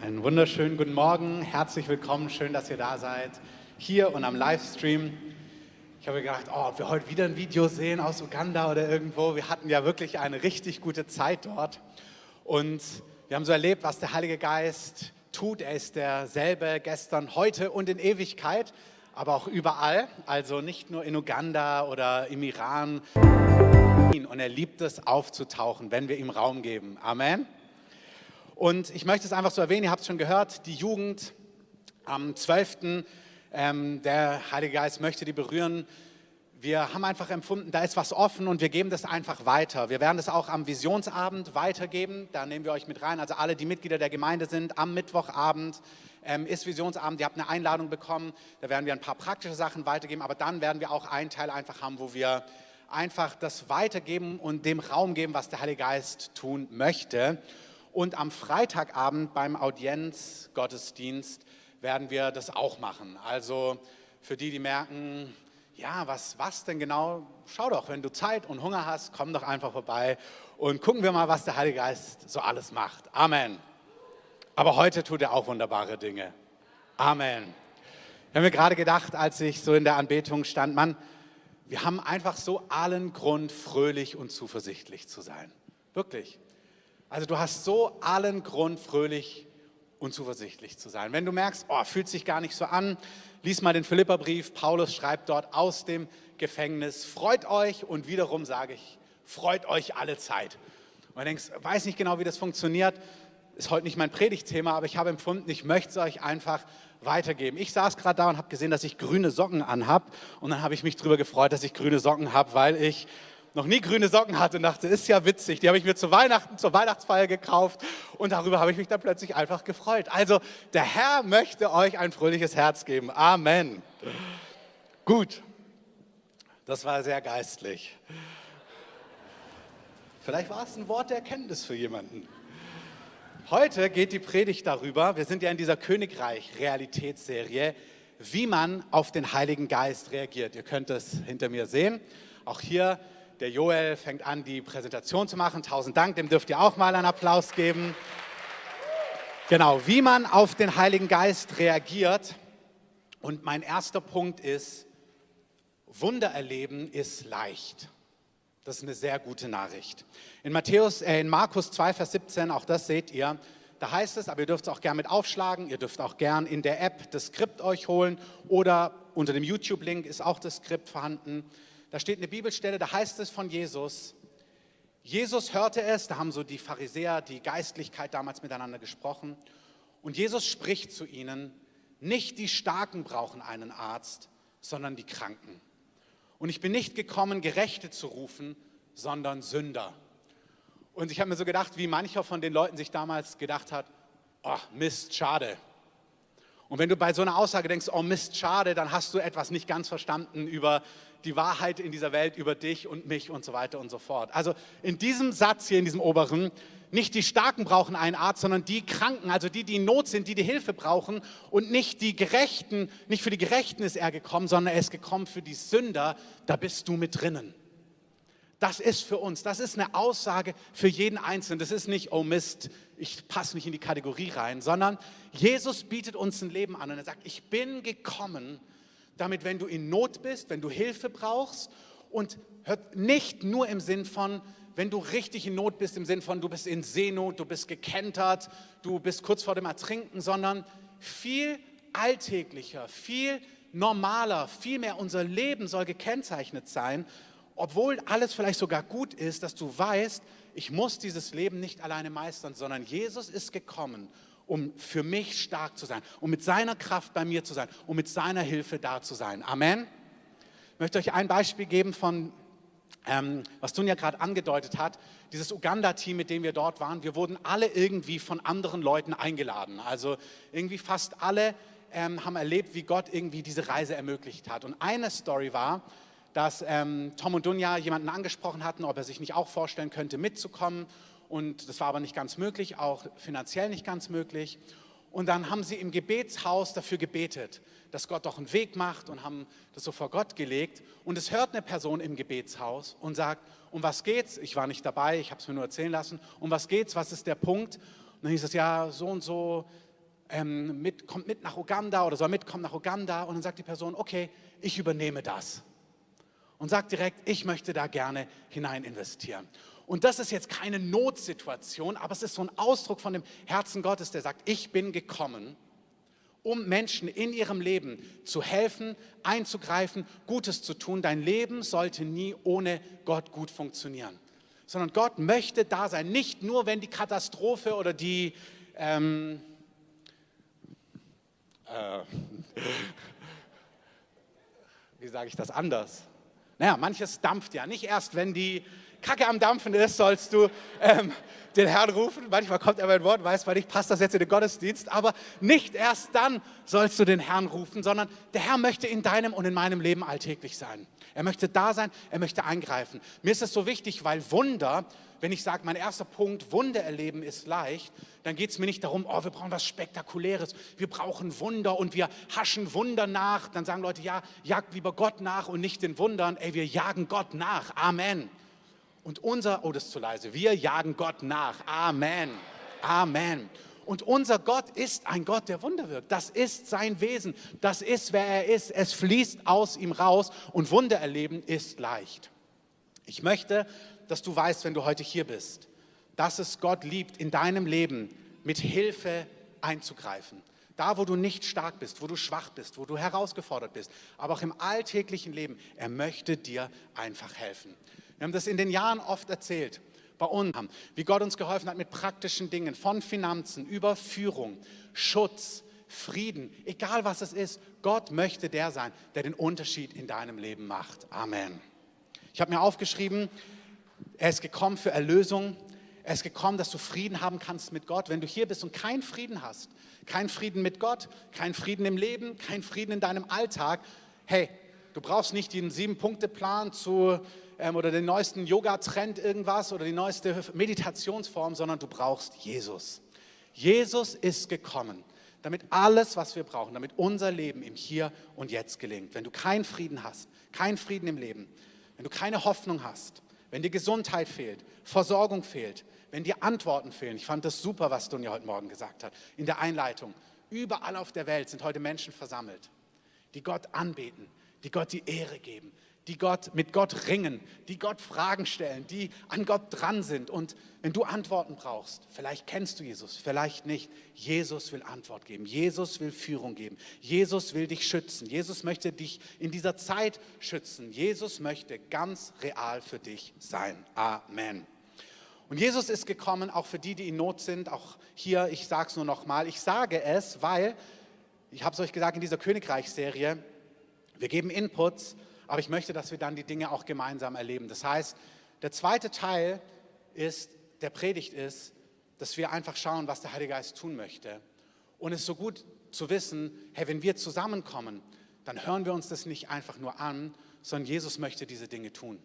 Einen wunderschönen guten Morgen, herzlich willkommen, schön, dass ihr da seid, hier und am Livestream. Ich habe gedacht, oh, ob wir heute wieder ein Video sehen aus Uganda oder irgendwo. Wir hatten ja wirklich eine richtig gute Zeit dort und wir haben so erlebt, was der Heilige Geist tut. Er ist derselbe gestern, heute und in Ewigkeit, aber auch überall, also nicht nur in Uganda oder im Iran. Und er liebt es aufzutauchen, wenn wir ihm Raum geben. Amen. Und ich möchte es einfach so erwähnen, ihr habt es schon gehört, die Jugend am 12. Ähm, der Heilige Geist möchte die berühren. Wir haben einfach empfunden, da ist was offen und wir geben das einfach weiter. Wir werden das auch am Visionsabend weitergeben. Da nehmen wir euch mit rein. Also alle, die Mitglieder der Gemeinde sind, am Mittwochabend ähm, ist Visionsabend. Ihr habt eine Einladung bekommen. Da werden wir ein paar praktische Sachen weitergeben. Aber dann werden wir auch einen Teil einfach haben, wo wir einfach das weitergeben und dem Raum geben, was der Heilige Geist tun möchte. Und am Freitagabend beim Audienzgottesdienst werden wir das auch machen. Also für die, die merken, ja, was, was denn genau? Schau doch, wenn du Zeit und Hunger hast, komm doch einfach vorbei und gucken wir mal, was der Heilige Geist so alles macht. Amen. Aber heute tut er auch wunderbare Dinge. Amen. Ich habe mir gerade gedacht, als ich so in der Anbetung stand, Mann, wir haben einfach so allen Grund, fröhlich und zuversichtlich zu sein. Wirklich. Also du hast so allen Grund, fröhlich und zuversichtlich zu sein. Wenn du merkst, oh, fühlt sich gar nicht so an, lies mal den Philipperbrief. Paulus schreibt dort aus dem Gefängnis, freut euch und wiederum sage ich, freut euch alle Zeit. Und du denkst, weiß nicht genau, wie das funktioniert, ist heute nicht mein Predigtthema, aber ich habe empfunden, ich möchte es euch einfach weitergeben. Ich saß gerade da und habe gesehen, dass ich grüne Socken anhab und dann habe ich mich darüber gefreut, dass ich grüne Socken habe, weil ich noch nie grüne Socken hatte und dachte, ist ja witzig, die habe ich mir zu Weihnachten, zur Weihnachtsfeier gekauft und darüber habe ich mich dann plötzlich einfach gefreut. Also der Herr möchte euch ein fröhliches Herz geben. Amen. Gut, das war sehr geistlich. Vielleicht war es ein Wort der Erkenntnis für jemanden. Heute geht die Predigt darüber, wir sind ja in dieser Königreich-Realitätsserie, wie man auf den Heiligen Geist reagiert. Ihr könnt es hinter mir sehen. Auch hier der Joel fängt an, die Präsentation zu machen. Tausend Dank, dem dürft ihr auch mal einen Applaus geben. Genau, wie man auf den Heiligen Geist reagiert. Und mein erster Punkt ist, Wunder erleben ist leicht. Das ist eine sehr gute Nachricht. In, Matthäus, äh, in Markus 2, Vers 17, auch das seht ihr, da heißt es, aber ihr dürft es auch gern mit aufschlagen, ihr dürft auch gern in der App das Skript euch holen oder unter dem YouTube-Link ist auch das Skript vorhanden. Da steht eine Bibelstelle, da heißt es von Jesus, Jesus hörte es, da haben so die Pharisäer, die Geistlichkeit damals miteinander gesprochen. Und Jesus spricht zu ihnen, nicht die Starken brauchen einen Arzt, sondern die Kranken. Und ich bin nicht gekommen, Gerechte zu rufen, sondern Sünder. Und ich habe mir so gedacht, wie mancher von den Leuten sich damals gedacht hat, oh Mist, schade. Und wenn du bei so einer Aussage denkst, oh Mist, schade, dann hast du etwas nicht ganz verstanden über die Wahrheit in dieser Welt, über dich und mich und so weiter und so fort. Also in diesem Satz hier, in diesem oberen, nicht die Starken brauchen einen Arzt, sondern die Kranken, also die, die in Not sind, die die Hilfe brauchen und nicht die Gerechten, nicht für die Gerechten ist er gekommen, sondern er ist gekommen für die Sünder, da bist du mit drinnen. Das ist für uns, das ist eine Aussage für jeden Einzelnen. Das ist nicht, oh Mist, ich passe nicht in die Kategorie rein, sondern Jesus bietet uns ein Leben an und er sagt, ich bin gekommen, damit wenn du in Not bist, wenn du Hilfe brauchst und hört nicht nur im Sinn von, wenn du richtig in Not bist, im Sinn von, du bist in Seenot, du bist gekentert, du bist kurz vor dem Ertrinken, sondern viel alltäglicher, viel normaler, viel mehr unser Leben soll gekennzeichnet sein obwohl alles vielleicht sogar gut ist, dass du weißt, ich muss dieses Leben nicht alleine meistern, sondern Jesus ist gekommen, um für mich stark zu sein, um mit seiner Kraft bei mir zu sein, um mit seiner Hilfe da zu sein. Amen. Ich möchte euch ein Beispiel geben von, ähm, was Tunja gerade angedeutet hat, dieses Uganda-Team, mit dem wir dort waren. Wir wurden alle irgendwie von anderen Leuten eingeladen. Also irgendwie fast alle ähm, haben erlebt, wie Gott irgendwie diese Reise ermöglicht hat. Und eine Story war, dass ähm, Tom und Dunja jemanden angesprochen hatten, ob er sich nicht auch vorstellen könnte, mitzukommen. Und das war aber nicht ganz möglich, auch finanziell nicht ganz möglich. Und dann haben sie im Gebetshaus dafür gebetet, dass Gott doch einen Weg macht und haben das so vor Gott gelegt. Und es hört eine Person im Gebetshaus und sagt, um was geht's? Ich war nicht dabei, ich habe es mir nur erzählen lassen. Um was geht's? Was ist der Punkt? Und dann hieß es, ja, so und so, ähm, mit, kommt mit nach Uganda oder soll mitkommen nach Uganda und dann sagt die Person, okay, ich übernehme das. Und sagt direkt, ich möchte da gerne hinein investieren. Und das ist jetzt keine Notsituation, aber es ist so ein Ausdruck von dem Herzen Gottes, der sagt, ich bin gekommen, um Menschen in ihrem Leben zu helfen, einzugreifen, Gutes zu tun. Dein Leben sollte nie ohne Gott gut funktionieren, sondern Gott möchte da sein. Nicht nur, wenn die Katastrophe oder die... Ähm, äh, wie sage ich das anders? Naja, manches dampft ja. Nicht erst, wenn die Kacke am Dampfen ist, sollst du ähm, den Herrn rufen. Manchmal kommt er mein Wort, weiß weil ich passt das jetzt in den Gottesdienst, aber nicht erst dann sollst du den Herrn rufen, sondern der Herr möchte in deinem und in meinem Leben alltäglich sein. Er möchte da sein, er möchte eingreifen. Mir ist es so wichtig, weil Wunder, wenn ich sage, mein erster Punkt, Wunder erleben ist leicht, dann geht es mir nicht darum, oh, wir brauchen was Spektakuläres, wir brauchen Wunder und wir haschen Wunder nach. Dann sagen Leute, ja, jagt lieber Gott nach und nicht den Wundern. Ey, wir jagen Gott nach. Amen. Und unser, oh, das ist zu leise, wir jagen Gott nach. Amen. Amen. Und unser Gott ist ein Gott, der Wunder wirkt. Das ist sein Wesen. Das ist, wer er ist. Es fließt aus ihm raus und Wunder erleben ist leicht. Ich möchte, dass du weißt, wenn du heute hier bist, dass es Gott liebt, in deinem Leben mit Hilfe einzugreifen. Da, wo du nicht stark bist, wo du schwach bist, wo du herausgefordert bist, aber auch im alltäglichen Leben, er möchte dir einfach helfen. Wir haben das in den Jahren oft erzählt, bei uns, wie Gott uns geholfen hat mit praktischen Dingen, von Finanzen, über Führung, Schutz, Frieden, egal was es ist. Gott möchte der sein, der den Unterschied in deinem Leben macht. Amen. Ich habe mir aufgeschrieben, er ist gekommen für Erlösung. Er ist gekommen, dass du Frieden haben kannst mit Gott. Wenn du hier bist und keinen Frieden hast, keinen Frieden mit Gott, keinen Frieden im Leben, keinen Frieden in deinem Alltag, hey, du brauchst nicht den Sieben-Punkte-Plan zu ähm, oder den neuesten Yoga-Trend irgendwas oder die neueste Meditationsform, sondern du brauchst Jesus. Jesus ist gekommen, damit alles, was wir brauchen, damit unser Leben im Hier und Jetzt gelingt. Wenn du keinen Frieden hast, keinen Frieden im Leben, wenn du keine Hoffnung hast, wenn dir Gesundheit fehlt, Versorgung fehlt, wenn dir Antworten fehlen. Ich fand das super, was Dunja heute Morgen gesagt hat in der Einleitung. Überall auf der Welt sind heute Menschen versammelt, die Gott anbeten, die Gott die Ehre geben, die Gott mit Gott ringen, die Gott Fragen stellen, die an Gott dran sind. Und wenn du Antworten brauchst, vielleicht kennst du Jesus, vielleicht nicht, Jesus will Antwort geben. Jesus will Führung geben. Jesus will dich schützen. Jesus möchte dich in dieser Zeit schützen. Jesus möchte ganz real für dich sein. Amen. Und Jesus ist gekommen, auch für die, die in Not sind. Auch hier, ich sage es nur noch mal. Ich sage es, weil, ich habe es euch gesagt in dieser Königreichsserie, wir geben Inputs aber ich möchte, dass wir dann die Dinge auch gemeinsam erleben. Das heißt, der zweite Teil ist, der Predigt ist, dass wir einfach schauen, was der Heilige Geist tun möchte. Und es ist so gut zu wissen, hey, wenn wir zusammenkommen, dann hören wir uns das nicht einfach nur an, sondern Jesus möchte diese Dinge tun.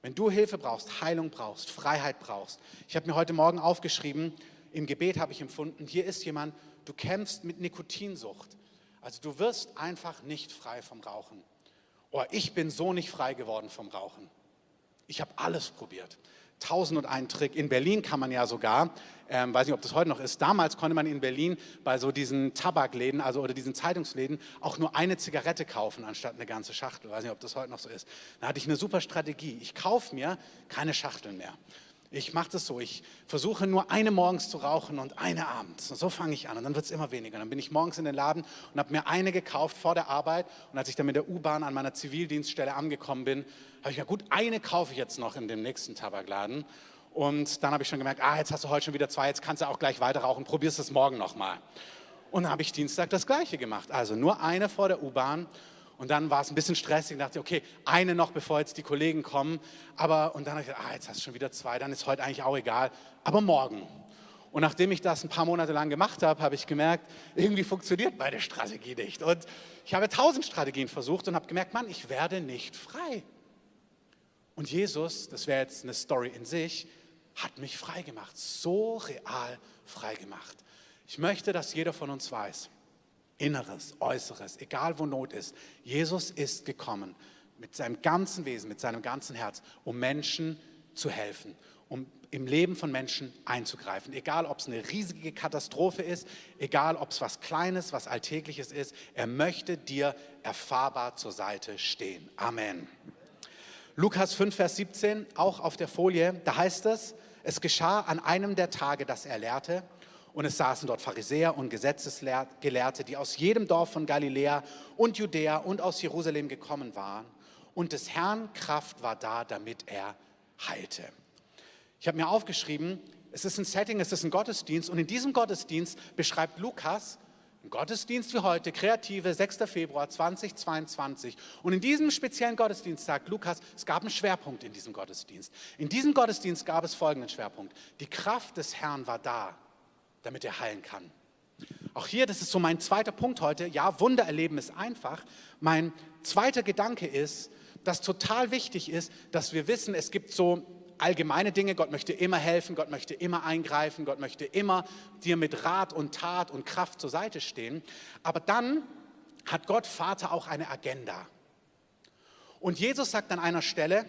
Wenn du Hilfe brauchst, Heilung brauchst, Freiheit brauchst. Ich habe mir heute Morgen aufgeschrieben, im Gebet habe ich empfunden, hier ist jemand, du kämpfst mit Nikotinsucht. Also du wirst einfach nicht frei vom Rauchen oh, ich bin so nicht frei geworden vom Rauchen. Ich habe alles probiert. Tausend und einen Trick. In Berlin kann man ja sogar, ähm, weiß nicht, ob das heute noch ist, damals konnte man in Berlin bei so diesen Tabakläden, also oder diesen Zeitungsläden, auch nur eine Zigarette kaufen, anstatt eine ganze Schachtel. Weiß nicht, ob das heute noch so ist. Da hatte ich eine super Strategie. Ich kaufe mir keine Schachteln mehr. Ich mache das so, ich versuche nur eine morgens zu rauchen und eine abends. Und so fange ich an und dann wird es immer weniger. Dann bin ich morgens in den Laden und habe mir eine gekauft vor der Arbeit. Und als ich dann mit der U-Bahn an meiner Zivildienststelle angekommen bin, habe ich mir gut, eine kaufe ich jetzt noch in dem nächsten Tabakladen. Und dann habe ich schon gemerkt, ah, jetzt hast du heute schon wieder zwei, jetzt kannst du auch gleich weiter rauchen, probierst es morgen nochmal. Und dann habe ich Dienstag das Gleiche gemacht. Also nur eine vor der U-Bahn und dann war es ein bisschen stressig. Ich dachte, okay, eine noch, bevor jetzt die Kollegen kommen. Aber, und dann habe ich gedacht, ah, jetzt hast du schon wieder zwei, dann ist heute eigentlich auch egal. Aber morgen. Und nachdem ich das ein paar Monate lang gemacht habe, habe ich gemerkt, irgendwie funktioniert meine Strategie nicht. Und ich habe tausend Strategien versucht und habe gemerkt, Mann, ich werde nicht frei. Und Jesus, das wäre jetzt eine Story in sich, hat mich frei gemacht, so real frei gemacht. Ich möchte, dass jeder von uns weiß, Inneres, Äußeres, egal wo Not ist. Jesus ist gekommen mit seinem ganzen Wesen, mit seinem ganzen Herz, um Menschen zu helfen, um im Leben von Menschen einzugreifen. Egal, ob es eine riesige Katastrophe ist, egal, ob es was Kleines, was Alltägliches ist. Er möchte dir erfahrbar zur Seite stehen. Amen. Lukas 5, Vers 17, auch auf der Folie, da heißt es, es geschah an einem der Tage, dass er lehrte, und es saßen dort Pharisäer und Gesetzesgelehrte, die aus jedem Dorf von Galiläa und Judäa und aus Jerusalem gekommen waren. Und des Herrn Kraft war da, damit er heilte. Ich habe mir aufgeschrieben, es ist ein Setting, es ist ein Gottesdienst und in diesem Gottesdienst beschreibt Lukas ein Gottesdienst wie heute, kreative 6. Februar 2022. Und in diesem speziellen Gottesdienst sagt Lukas, es gab einen Schwerpunkt in diesem Gottesdienst. In diesem Gottesdienst gab es folgenden Schwerpunkt. Die Kraft des Herrn war da, damit er heilen kann. Auch hier, das ist so mein zweiter Punkt heute. Ja, Wunder erleben ist einfach. Mein zweiter Gedanke ist, dass total wichtig ist, dass wir wissen, es gibt so allgemeine Dinge. Gott möchte immer helfen, Gott möchte immer eingreifen, Gott möchte immer dir mit Rat und Tat und Kraft zur Seite stehen. Aber dann hat Gott Vater auch eine Agenda. Und Jesus sagt an einer Stelle,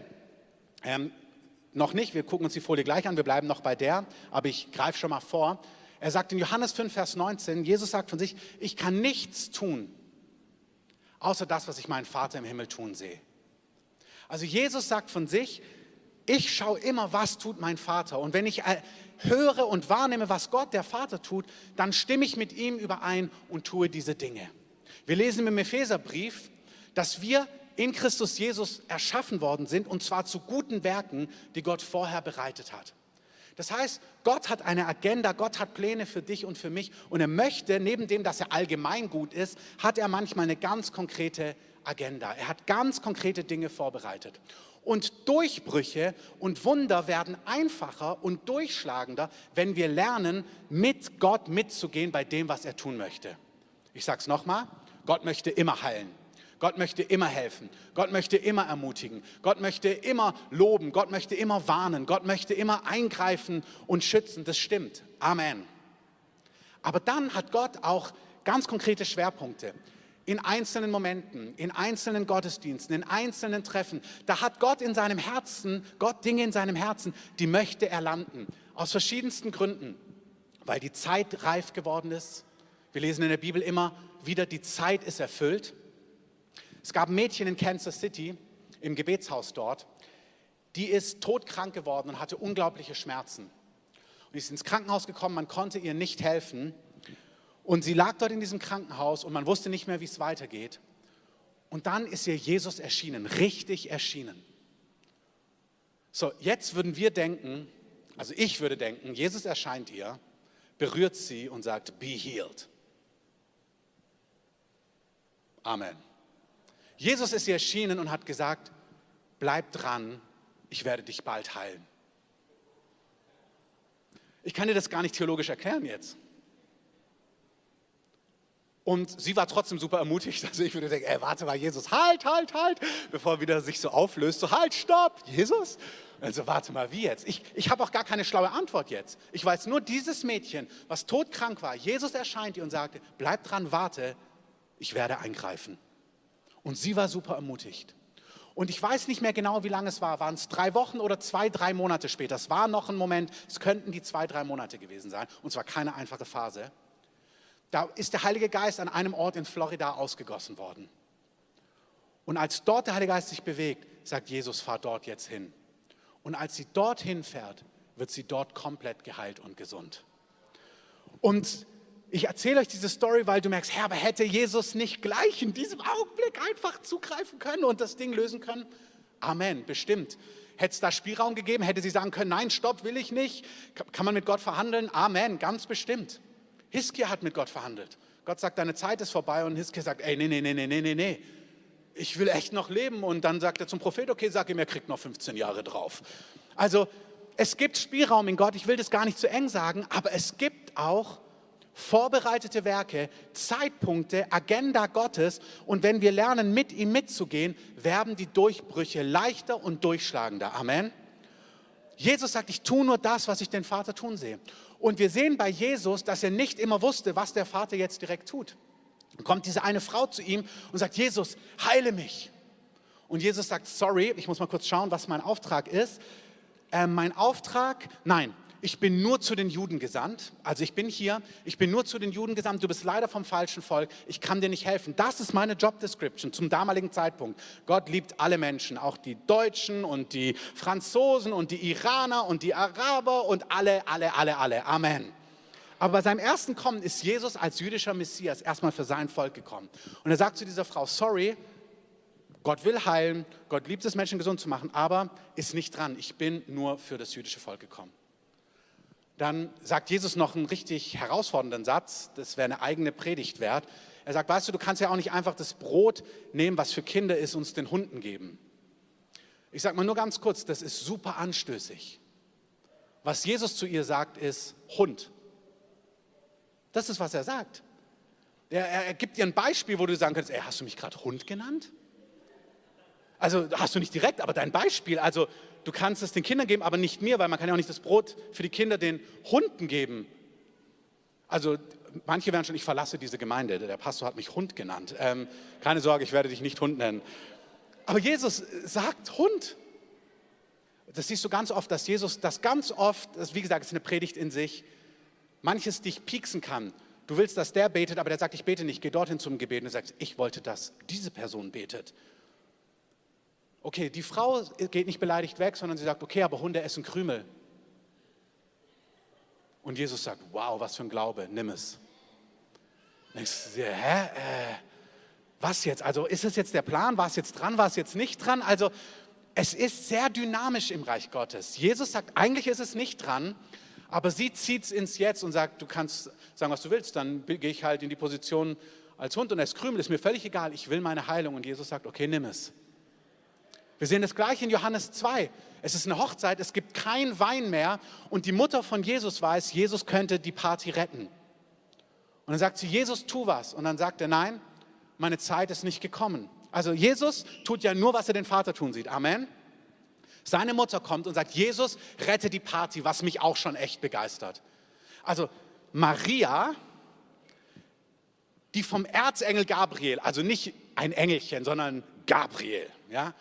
ähm, noch nicht, wir gucken uns die Folie gleich an, wir bleiben noch bei der, aber ich greife schon mal vor. Er sagt in Johannes 5, Vers 19, Jesus sagt von sich, ich kann nichts tun, außer das, was ich meinen Vater im Himmel tun sehe. Also Jesus sagt von sich, ich schaue immer, was tut mein Vater. Und wenn ich äh, höre und wahrnehme, was Gott, der Vater, tut, dann stimme ich mit ihm überein und tue diese Dinge. Wir lesen im Epheserbrief, dass wir in Christus Jesus erschaffen worden sind, und zwar zu guten Werken, die Gott vorher bereitet hat. Das heißt, Gott hat eine Agenda, Gott hat Pläne für dich und für mich und er möchte, neben dem, dass er allgemein gut ist, hat er manchmal eine ganz konkrete Agenda. Er hat ganz konkrete Dinge vorbereitet. Und Durchbrüche und Wunder werden einfacher und durchschlagender, wenn wir lernen, mit Gott mitzugehen bei dem, was er tun möchte. Ich sage es nochmal, Gott möchte immer heilen. Gott möchte immer helfen. Gott möchte immer ermutigen. Gott möchte immer loben. Gott möchte immer warnen. Gott möchte immer eingreifen und schützen. Das stimmt. Amen. Aber dann hat Gott auch ganz konkrete Schwerpunkte in einzelnen Momenten, in einzelnen Gottesdiensten, in einzelnen Treffen, da hat Gott in seinem Herzen, Gott Dinge in seinem Herzen, die möchte er landen. Aus verschiedensten Gründen. Weil die Zeit reif geworden ist. Wir lesen in der Bibel immer wieder, die Zeit ist erfüllt. Es gab ein Mädchen in Kansas City, im Gebetshaus dort, die ist todkrank geworden und hatte unglaubliche Schmerzen. Und ist ins Krankenhaus gekommen, man konnte ihr nicht helfen. Und sie lag dort in diesem Krankenhaus und man wusste nicht mehr, wie es weitergeht. Und dann ist ihr Jesus erschienen, richtig erschienen. So, jetzt würden wir denken, also ich würde denken, Jesus erscheint ihr, berührt sie und sagt, be healed. Amen. Jesus ist ihr erschienen und hat gesagt, bleib dran, ich werde dich bald heilen. Ich kann dir das gar nicht theologisch erklären jetzt. Und sie war trotzdem super ermutigt. Also ich würde denken, ey, warte mal, Jesus, halt, halt, halt, bevor er wieder sich so auflöst. So, halt, stopp, Jesus. Also warte mal, wie jetzt? Ich, ich habe auch gar keine schlaue Antwort jetzt. Ich weiß nur, dieses Mädchen, was todkrank war, Jesus erscheint ihr und sagte, bleib dran, warte, ich werde eingreifen. Und sie war super ermutigt. Und ich weiß nicht mehr genau, wie lange es war. Waren es drei Wochen oder zwei, drei Monate später? Es war noch ein Moment, es könnten die zwei, drei Monate gewesen sein. Und zwar keine einfache Phase da ist der Heilige Geist an einem Ort in Florida ausgegossen worden. Und als dort der Heilige Geist sich bewegt, sagt Jesus, fahr dort jetzt hin. Und als sie dorthin fährt, wird sie dort komplett geheilt und gesund. Und ich erzähle euch diese Story, weil du merkst, Herr, aber hätte Jesus nicht gleich in diesem Augenblick einfach zugreifen können und das Ding lösen können? Amen, bestimmt. Hätte es da Spielraum gegeben? Hätte sie sagen können, nein, stopp, will ich nicht? Kann man mit Gott verhandeln? Amen, ganz bestimmt. Hiskia hat mit Gott verhandelt. Gott sagt, deine Zeit ist vorbei und Hiskia sagt, ey, nee, nee, nee, nee, nee, nee, nee. Ich will echt noch leben. Und dann sagt er zum Prophet, okay, sag ihm, er kriegt noch 15 Jahre drauf. Also es gibt Spielraum in Gott. Ich will das gar nicht zu eng sagen, aber es gibt auch vorbereitete Werke, Zeitpunkte, Agenda Gottes. Und wenn wir lernen, mit ihm mitzugehen, werden die Durchbrüche leichter und durchschlagender. Amen. Jesus sagt, ich tue nur das, was ich den Vater tun sehe. Und wir sehen bei Jesus, dass er nicht immer wusste, was der Vater jetzt direkt tut. Dann kommt diese eine Frau zu ihm und sagt, Jesus, heile mich. Und Jesus sagt, sorry, ich muss mal kurz schauen, was mein Auftrag ist. äh, mein Auftrag, nein, ich bin nur zu den Juden gesandt. Also ich bin hier, ich bin nur zu den Juden gesandt. Du bist leider vom falschen Volk. Ich kann dir nicht helfen. Das ist meine Job Description zum damaligen Zeitpunkt. Gott liebt alle Menschen, auch die Deutschen und die Franzosen und die Iraner und die Araber und alle, alle, alle, alle. Amen. Aber bei seinem ersten Kommen ist Jesus als jüdischer Messias erstmal für sein Volk gekommen. Und er sagt zu dieser Frau, sorry, Gott will heilen, Gott liebt es, Menschen gesund zu machen, aber ist nicht dran. Ich bin nur für das jüdische Volk gekommen dann sagt Jesus noch einen richtig herausfordernden Satz, das wäre eine eigene Predigt wert. Er sagt, weißt du, du kannst ja auch nicht einfach das Brot nehmen, was für Kinder ist, und es den Hunden geben. Ich sage mal nur ganz kurz, das ist super anstößig. Was Jesus zu ihr sagt, ist Hund. Das ist, was er sagt. Er, er, er gibt dir ein Beispiel, wo du sagen kannst, ey, hast du mich gerade Hund genannt? Also hast du nicht direkt, aber dein Beispiel, also du kannst es den Kindern geben, aber nicht mir, weil man kann ja auch nicht das Brot für die Kinder den Hunden geben. Also manche werden schon, ich verlasse diese Gemeinde, der Pastor hat mich Hund genannt. Ähm, keine Sorge, ich werde dich nicht Hund nennen. Aber Jesus sagt Hund. Das siehst du ganz oft, dass Jesus das ganz oft, das, wie gesagt, ist eine Predigt in sich, manches dich pieksen kann. Du willst, dass der betet, aber der sagt, ich bete nicht, geh dorthin zum Gebet und du sagst, ich wollte, dass diese Person betet. Okay, die Frau geht nicht beleidigt weg, sondern sie sagt, okay, aber Hunde essen Krümel. Und Jesus sagt, wow, was für ein Glaube, nimm es. Denkst du, hä? Äh, was jetzt? Also ist es jetzt der Plan? War es jetzt dran? War es jetzt nicht dran? Also es ist sehr dynamisch im Reich Gottes. Jesus sagt, eigentlich ist es nicht dran, aber sie zieht es ins Jetzt und sagt, du kannst sagen, was du willst, dann gehe ich halt in die Position als Hund und esse Krümel, ist mir völlig egal, ich will meine Heilung. Und Jesus sagt, okay, nimm es. Wir sehen das gleich in Johannes 2. Es ist eine Hochzeit, es gibt kein Wein mehr und die Mutter von Jesus weiß, Jesus könnte die Party retten. Und dann sagt sie, Jesus, tu was. Und dann sagt er, nein, meine Zeit ist nicht gekommen. Also Jesus tut ja nur, was er den Vater tun sieht. Amen. Seine Mutter kommt und sagt, Jesus, rette die Party, was mich auch schon echt begeistert. Also Maria, die vom Erzengel Gabriel, also nicht ein Engelchen, sondern Gabriel, ja,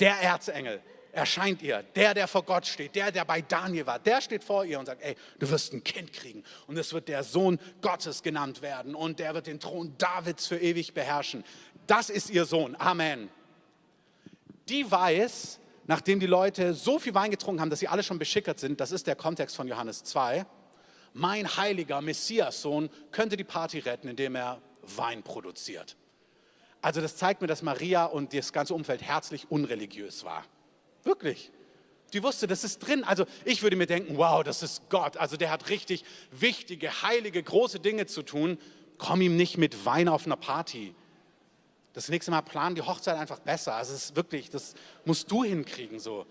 der Erzengel erscheint ihr, der, der vor Gott steht, der, der bei Daniel war, der steht vor ihr und sagt, ey, du wirst ein Kind kriegen und es wird der Sohn Gottes genannt werden und der wird den Thron Davids für ewig beherrschen. Das ist ihr Sohn. Amen. Die weiß, nachdem die Leute so viel Wein getrunken haben, dass sie alle schon beschickert sind, das ist der Kontext von Johannes 2, mein heiliger Messias-Sohn könnte die Party retten, indem er Wein produziert. Also das zeigt mir, dass Maria und das ganze Umfeld herzlich unreligiös war. Wirklich. Die wusste, das ist drin. Also ich würde mir denken, wow, das ist Gott. Also der hat richtig wichtige, heilige, große Dinge zu tun. Komm ihm nicht mit Wein auf einer Party. Das nächste Mal plan die Hochzeit einfach besser. Also es ist wirklich, das musst du hinkriegen so.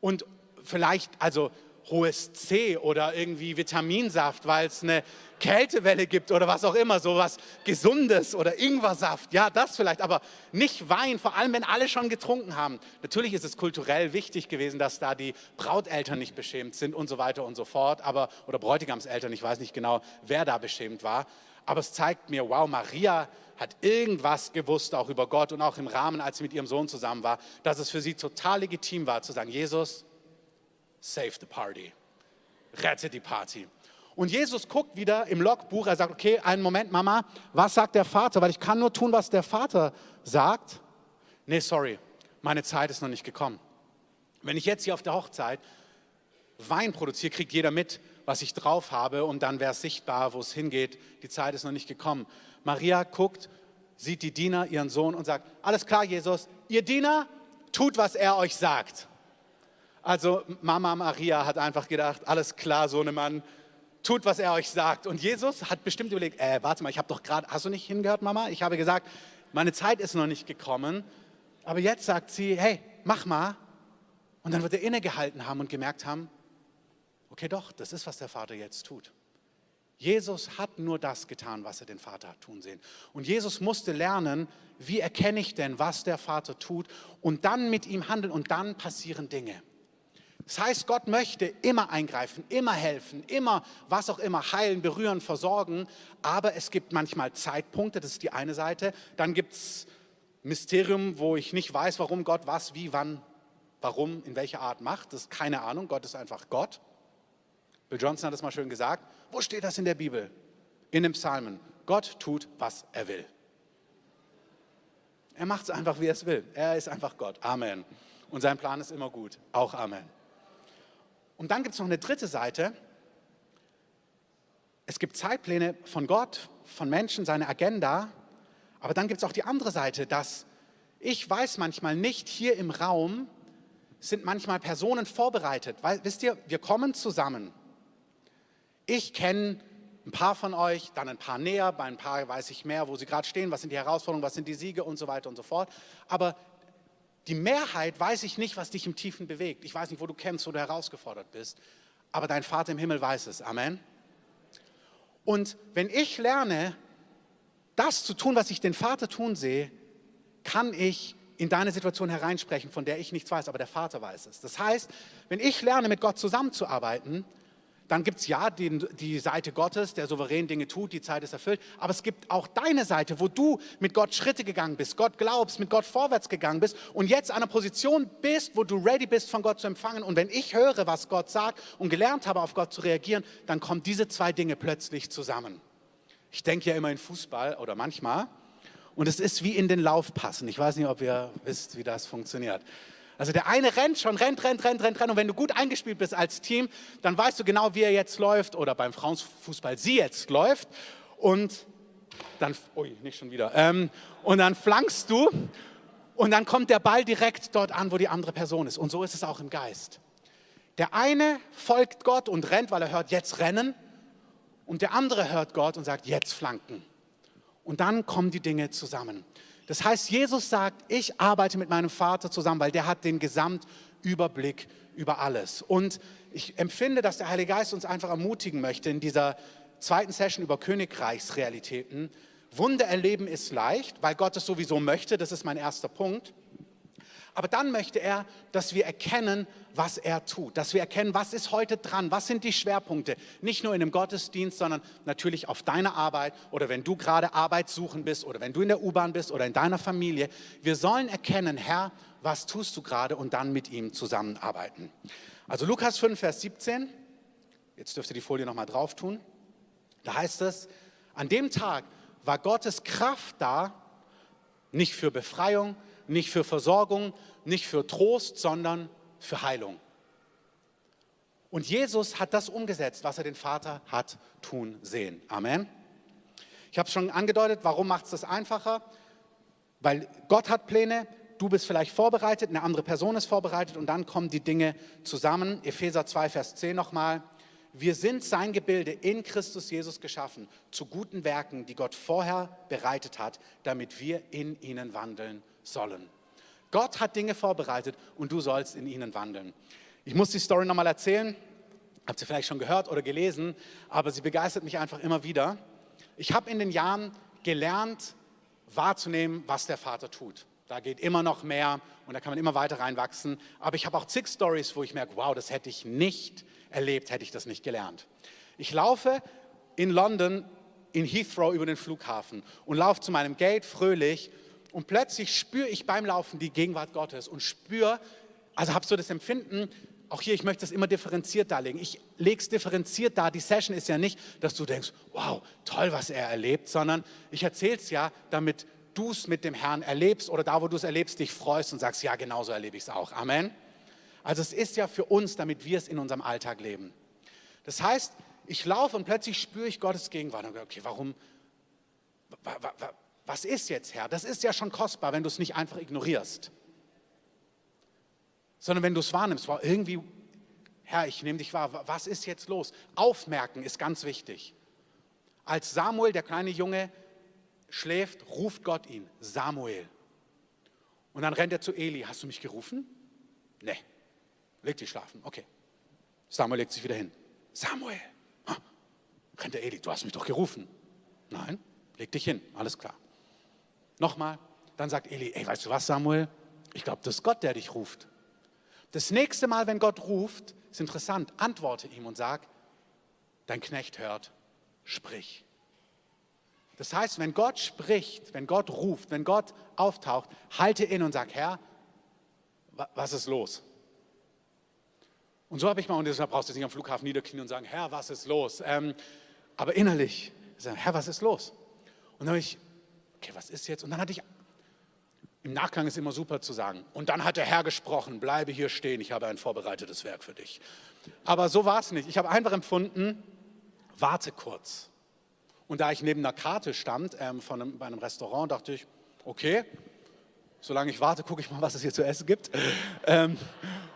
Und vielleicht, also hohes C oder irgendwie Vitaminsaft, weil es eine Kältewelle gibt oder was auch immer, sowas Gesundes oder Ingwersaft, ja, das vielleicht, aber nicht Wein, vor allem wenn alle schon getrunken haben. Natürlich ist es kulturell wichtig gewesen, dass da die Brauteltern nicht beschämt sind und so weiter und so fort, aber, oder Bräutigamseltern, ich weiß nicht genau, wer da beschämt war, aber es zeigt mir, wow, Maria hat irgendwas gewusst, auch über Gott und auch im Rahmen, als sie mit ihrem Sohn zusammen war, dass es für sie total legitim war zu sagen, Jesus, save the party, rette die Party. Und Jesus guckt wieder im Logbuch, er sagt, okay, einen Moment, Mama, was sagt der Vater? Weil ich kann nur tun, was der Vater sagt. Nee, sorry, meine Zeit ist noch nicht gekommen. Wenn ich jetzt hier auf der Hochzeit Wein produziere, kriegt jeder mit, was ich drauf habe und dann wäre es sichtbar, wo es hingeht. Die Zeit ist noch nicht gekommen. Maria guckt, sieht die Diener, ihren Sohn und sagt, alles klar, Jesus, ihr Diener, tut, was er euch sagt. Also Mama Maria hat einfach gedacht, alles klar, Sohnemann, tut, was er euch sagt. Und Jesus hat bestimmt überlegt, äh, warte mal, ich habe doch gerade, hast du nicht hingehört, Mama? Ich habe gesagt, meine Zeit ist noch nicht gekommen. Aber jetzt sagt sie, hey, mach mal. Und dann wird er innegehalten haben und gemerkt haben, okay doch, das ist, was der Vater jetzt tut. Jesus hat nur das getan, was er den Vater hat tun sehen. Und Jesus musste lernen, wie erkenne ich denn, was der Vater tut und dann mit ihm handeln und dann passieren Dinge. Das heißt, Gott möchte immer eingreifen, immer helfen, immer was auch immer heilen, berühren, versorgen. Aber es gibt manchmal Zeitpunkte, das ist die eine Seite. Dann gibt es Mysterium, wo ich nicht weiß, warum Gott was, wie, wann, warum, in welcher Art macht. Das ist keine Ahnung. Gott ist einfach Gott. Bill Johnson hat es mal schön gesagt. Wo steht das in der Bibel? In den Psalmen. Gott tut, was er will. Er macht es einfach, wie er es will. Er ist einfach Gott. Amen. Und sein Plan ist immer gut. Auch Amen. Und dann gibt es noch eine dritte Seite. Es gibt Zeitpläne von Gott, von Menschen, seine Agenda. Aber dann gibt es auch die andere Seite, dass ich weiß manchmal nicht, hier im Raum sind manchmal Personen vorbereitet. Weil, wisst ihr, wir kommen zusammen. Ich kenne ein paar von euch, dann ein paar näher, bei ein paar weiß ich mehr, wo sie gerade stehen, was sind die Herausforderungen, was sind die Siege und so weiter und so fort. Aber die Mehrheit weiß ich nicht, was dich im Tiefen bewegt. Ich weiß nicht, wo du kämpfst, wo du herausgefordert bist. Aber dein Vater im Himmel weiß es. Amen. Und wenn ich lerne, das zu tun, was ich den Vater tun sehe, kann ich in deine Situation hereinsprechen, von der ich nichts weiß, aber der Vater weiß es. Das heißt, wenn ich lerne, mit Gott zusammenzuarbeiten, dann gibt es ja die, die, Seite Gottes, der souverän Dinge tut, die Zeit ist erfüllt. Aber es gibt auch deine Seite, wo du mit Gott Schritte gegangen bist, Gott glaubst, mit Gott vorwärts gegangen bist und jetzt an einer Position bist, wo du ready bist, von Gott zu empfangen. Und wenn ich höre, was Gott sagt und gelernt habe, auf Gott zu reagieren, dann kommen diese zwei Dinge plötzlich zusammen. Ich denke ja immer in Fußball oder manchmal. Und es ist wie in den Laufpassen. Ich weiß nicht, ob ihr wisst, wie das funktioniert. Also der eine rennt schon, rennt, rennt, rennt, rennt, rennt. Und wenn du gut eingespielt bist als Team, dann weißt du genau, wie er jetzt läuft oder beim Frauenfußball sie jetzt läuft. Und dann, ui, nicht schon wieder. Ähm, und dann flankst du und dann kommt der Ball direkt dort an, wo die andere Person ist. Und so ist es auch im Geist. Der eine folgt Gott und rennt, weil er hört, jetzt rennen. Und der andere hört Gott und sagt, jetzt flanken. Und dann kommen die Dinge zusammen. Das heißt, Jesus sagt, ich arbeite mit meinem Vater zusammen, weil der hat den Gesamtüberblick über alles. Und ich empfinde, dass der Heilige Geist uns einfach ermutigen möchte in dieser zweiten Session über Königreichsrealitäten. Wunder erleben ist leicht, weil Gott es sowieso möchte. Das ist mein erster Punkt. Aber dann möchte er, dass wir erkennen, was er tut, dass wir erkennen, was ist heute dran, was sind die Schwerpunkte, nicht nur in einem Gottesdienst, sondern natürlich auf deiner Arbeit oder wenn du gerade Arbeit suchen bist oder wenn du in der U-Bahn bist oder in deiner Familie. Wir sollen erkennen, Herr, was tust du gerade und dann mit ihm zusammenarbeiten. Also Lukas 5, Vers 17, jetzt dürft ihr die Folie nochmal drauf tun, da heißt es, an dem Tag war Gottes Kraft da, nicht für Befreiung, nicht für Versorgung, nicht für Trost, sondern für Heilung. Und Jesus hat das umgesetzt, was er den Vater hat tun sehen. Amen. Ich habe es schon angedeutet, warum macht es das einfacher? Weil Gott hat Pläne, du bist vielleicht vorbereitet, eine andere Person ist vorbereitet und dann kommen die Dinge zusammen. Epheser 2, Vers 10 nochmal. Wir sind sein Gebilde in Christus Jesus geschaffen, zu guten Werken, die Gott vorher bereitet hat, damit wir in ihnen wandeln sollen. Gott hat Dinge vorbereitet und du sollst in ihnen wandeln. Ich muss die Story nochmal erzählen. Habt ihr vielleicht schon gehört oder gelesen, aber sie begeistert mich einfach immer wieder. Ich habe in den Jahren gelernt, wahrzunehmen, was der Vater tut. Da geht immer noch mehr und da kann man immer weiter reinwachsen. Aber ich habe auch zig Stories, wo ich merke, wow, das hätte ich nicht erlebt, hätte ich das nicht gelernt. Ich laufe in London in Heathrow über den Flughafen und laufe zu meinem Gate fröhlich und plötzlich spüre ich beim Laufen die Gegenwart Gottes und spüre, also habe so das Empfinden, auch hier, ich möchte das immer differenziert darlegen. Ich lege es differenziert dar. Die Session ist ja nicht, dass du denkst, wow, toll, was er erlebt, sondern ich erzähle es ja, damit du es mit dem Herrn erlebst oder da, wo du es erlebst, dich freust und sagst, ja, genauso erlebe ich es auch. Amen. Also es ist ja für uns, damit wir es in unserem Alltag leben. Das heißt, ich laufe und plötzlich spüre ich Gottes Gegenwart und okay, warum, was ist jetzt, Herr? Das ist ja schon kostbar, wenn du es nicht einfach ignorierst, sondern wenn du es wahrnimmst. Wow, irgendwie, Herr, ich nehme dich wahr. Was ist jetzt los? Aufmerken ist ganz wichtig. Als Samuel, der kleine Junge, schläft, ruft Gott ihn, Samuel. Und dann rennt er zu Eli. Hast du mich gerufen? Nee. Leg dich schlafen. Okay. Samuel legt sich wieder hin. Samuel. Rennt der Eli. Du hast mich doch gerufen. Nein. Leg dich hin. Alles klar. Nochmal. Dann sagt Eli, ey, weißt du was, Samuel? Ich glaube, das ist Gott, der dich ruft. Das nächste Mal, wenn Gott ruft, ist interessant, antworte ihm und sag, dein Knecht hört, sprich. Das heißt, wenn Gott spricht, wenn Gott ruft, wenn Gott auftaucht, halte in und sag, Herr, was ist los? Und so habe ich mal, und deshalb brauchst du jetzt nicht am Flughafen niederknien und sagen, Herr, was ist los? Ähm, aber innerlich, Herr, was ist los? Und dann habe ich, okay, was ist jetzt? Und dann hatte ich, im Nachgang ist immer super zu sagen, und dann hat der Herr gesprochen, bleibe hier stehen, ich habe ein vorbereitetes Werk für dich. Aber so war es nicht. Ich habe einfach empfunden, warte kurz. Und da ich neben einer Karte stand ähm, von einem, bei einem Restaurant, dachte ich, okay, solange ich warte, gucke ich mal, was es hier zu essen gibt. Ähm,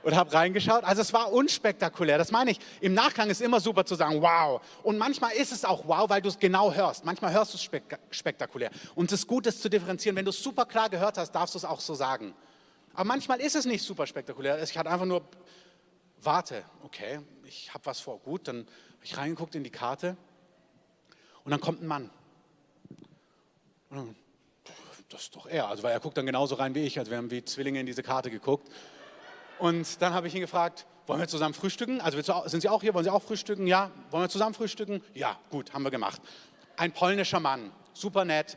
und habe reingeschaut. Also es war unspektakulär. Das meine ich. Im Nachgang ist immer super zu sagen, wow. Und manchmal ist es auch wow, weil du es genau hörst. Manchmal hörst du es spek spektakulär. Und es ist gut, es zu differenzieren. Wenn du es super klar gehört hast, darfst du es auch so sagen. Aber manchmal ist es nicht super spektakulär. Ich hatte einfach nur, warte, okay, ich habe was vor. Gut, dann habe ich reingeguckt in die Karte. Und dann kommt ein Mann. Und dann, das ist doch er. Also, weil er guckt dann genauso rein wie ich. Also, wir haben wie Zwillinge in diese Karte geguckt. Und dann habe ich ihn gefragt, wollen wir zusammen frühstücken? Also sind Sie auch hier? Wollen Sie auch frühstücken? Ja. Wollen wir zusammen frühstücken? Ja, gut, haben wir gemacht. Ein polnischer Mann, super nett,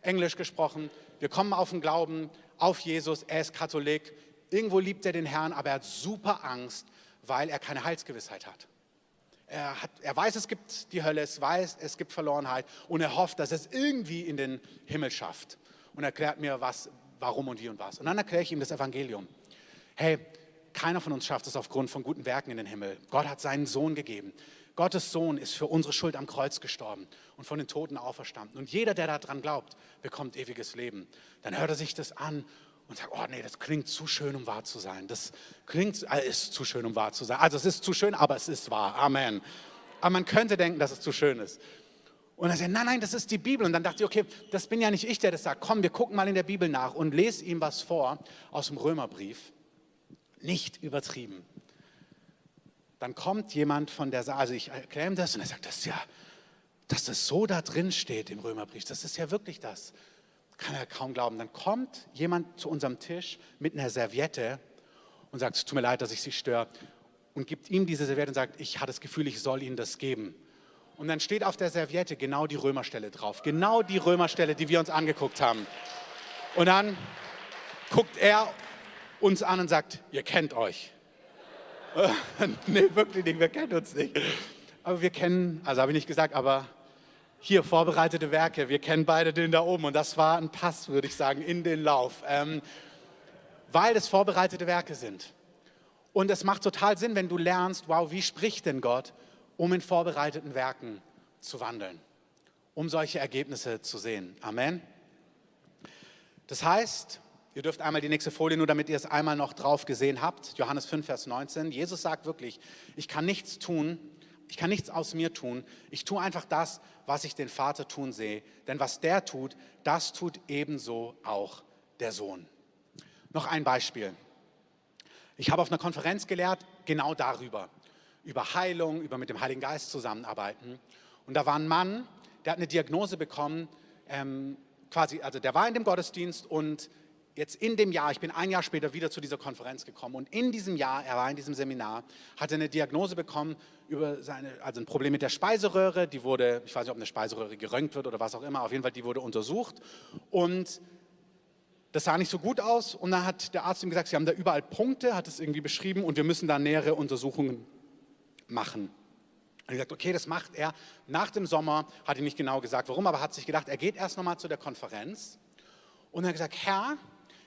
Englisch gesprochen. Wir kommen auf den Glauben, auf Jesus. Er ist Katholik. Irgendwo liebt er den Herrn, aber er hat super Angst, weil er keine Heilsgewissheit hat. Er, hat, er weiß, es gibt die Hölle, es weiß, es gibt Verlorenheit und er hofft, dass es irgendwie in den Himmel schafft. Und erklärt mir, was, warum und wie und was. Und dann erkläre ich ihm das Evangelium. Hey, keiner von uns schafft es aufgrund von guten Werken in den Himmel. Gott hat seinen Sohn gegeben. Gottes Sohn ist für unsere Schuld am Kreuz gestorben und von den Toten auferstanden. Und jeder, der daran glaubt, bekommt ewiges Leben. Dann hört er sich das an und sagt, oh nee, das klingt zu schön, um wahr zu sein. Das klingt, äh, ist zu schön, um wahr zu sein. Also es ist zu schön, aber es ist wahr. Amen. Aber man könnte denken, dass es zu schön ist. Und er sagt, nein, nein, das ist die Bibel. Und dann dachte ich, okay, das bin ja nicht ich, der das sagt. Komm, wir gucken mal in der Bibel nach und lese ihm was vor aus dem Römerbrief nicht übertrieben. Dann kommt jemand von der Seite, also ich erkläre ihm das und er sagt, das ist ja, dass das so da drin steht im Römerbrief, das ist ja wirklich das. Kann er kaum glauben. Dann kommt jemand zu unserem Tisch mit einer Serviette und sagt, es tut mir leid, dass ich Sie störe und gibt ihm diese Serviette und sagt, ich hatte das Gefühl, ich soll Ihnen das geben. Und dann steht auf der Serviette genau die Römerstelle drauf, genau die Römerstelle, die wir uns angeguckt haben. Und dann guckt er uns an und sagt, ihr kennt euch. nee, wirklich nicht, wir kennen uns nicht. Aber wir kennen, also habe ich nicht gesagt, aber hier vorbereitete Werke, wir kennen beide den da oben und das war ein Pass, würde ich sagen, in den Lauf, ähm, weil es vorbereitete Werke sind. Und es macht total Sinn, wenn du lernst, wow, wie spricht denn Gott, um in vorbereiteten Werken zu wandeln, um solche Ergebnisse zu sehen. Amen. Das heißt, Ihr dürft einmal die nächste Folie, nur damit ihr es einmal noch drauf gesehen habt. Johannes 5, Vers 19. Jesus sagt wirklich, ich kann nichts tun, ich kann nichts aus mir tun. Ich tue einfach das, was ich den Vater tun sehe. Denn was der tut, das tut ebenso auch der Sohn. Noch ein Beispiel. Ich habe auf einer Konferenz gelehrt, genau darüber. Über Heilung, über mit dem Heiligen Geist zusammenarbeiten. Und da war ein Mann, der hat eine Diagnose bekommen, ähm, quasi, also der war in dem Gottesdienst und jetzt in dem Jahr, ich bin ein Jahr später wieder zu dieser Konferenz gekommen und in diesem Jahr, er war in diesem Seminar, hat er eine Diagnose bekommen über seine, also ein Problem mit der Speiseröhre, die wurde, ich weiß nicht, ob eine Speiseröhre geröntgt wird oder was auch immer, auf jeden Fall, die wurde untersucht und das sah nicht so gut aus und dann hat der Arzt ihm gesagt, sie haben da überall Punkte, hat es irgendwie beschrieben und wir müssen da nähere Untersuchungen machen. Und er sagt, okay, das macht er nach dem Sommer, hat ihm nicht genau gesagt, warum, aber hat sich gedacht, er geht erst nochmal zu der Konferenz und er hat gesagt, Herr,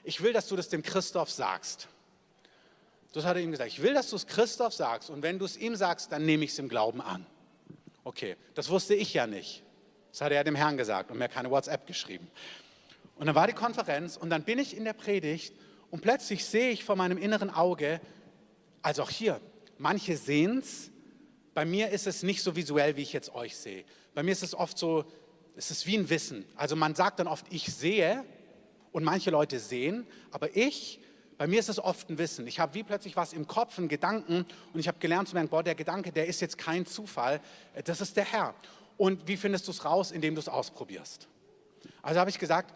ich will, dass du das dem Christoph sagst. Das hat er ihm gesagt. Ich will, dass du es Christoph sagst. Und wenn du es ihm sagst, dann nehme ich es im Glauben an. Okay, das wusste ich ja nicht. Das hat er dem Herrn gesagt und mir keine WhatsApp geschrieben. Und dann war die Konferenz und dann bin ich in der Predigt und plötzlich sehe ich vor meinem inneren Auge, also auch hier, manche sehen es, bei mir ist es nicht so visuell, wie ich jetzt euch sehe. Bei mir ist es oft so, es ist wie ein Wissen. Also man sagt dann oft, ich sehe, und manche Leute sehen, aber ich, bei mir ist es oft ein Wissen. Ich habe wie plötzlich was im Kopf, einen Gedanken und ich habe gelernt zu merken, boah, der Gedanke, der ist jetzt kein Zufall, das ist der Herr. Und wie findest du es raus, indem du es ausprobierst? Also habe ich gesagt,